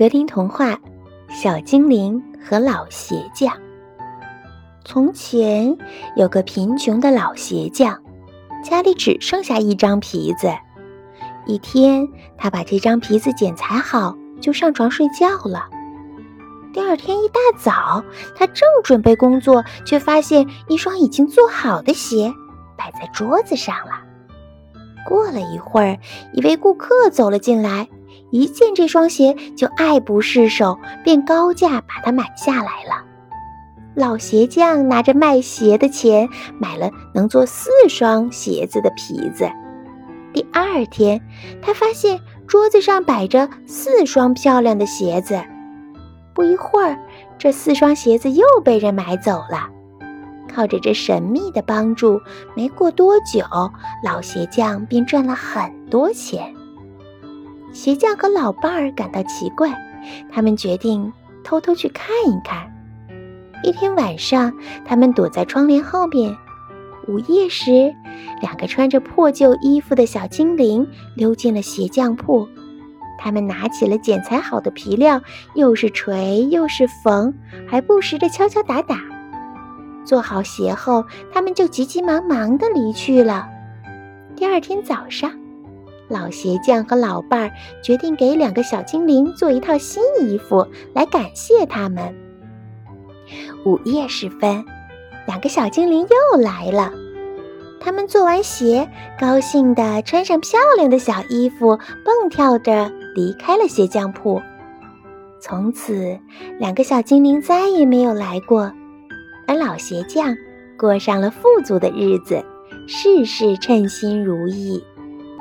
格林童话《小精灵和老鞋匠》。从前有个贫穷的老鞋匠，家里只剩下一张皮子。一天，他把这张皮子剪裁好，就上床睡觉了。第二天一大早，他正准备工作，却发现一双已经做好的鞋摆在桌子上了。过了一会儿，一位顾客走了进来。一见这双鞋就爱不释手，便高价把它买下来了。老鞋匠拿着卖鞋的钱，买了能做四双鞋子的皮子。第二天，他发现桌子上摆着四双漂亮的鞋子。不一会儿，这四双鞋子又被人买走了。靠着这神秘的帮助，没过多久，老鞋匠便赚了很多钱。鞋匠和老伴儿感到奇怪，他们决定偷偷去看一看。一天晚上，他们躲在窗帘后面。午夜时，两个穿着破旧衣服的小精灵溜进了鞋匠铺。他们拿起了剪裁好的皮料，又是锤又是缝，还不时地敲敲打打。做好鞋后，他们就急急忙忙地离去了。第二天早上。老鞋匠和老伴儿决定给两个小精灵做一套新衣服，来感谢他们。午夜时分，两个小精灵又来了。他们做完鞋，高兴地穿上漂亮的小衣服，蹦跳着离开了鞋匠铺。从此，两个小精灵再也没有来过，而老鞋匠过上了富足的日子，事事称心如意。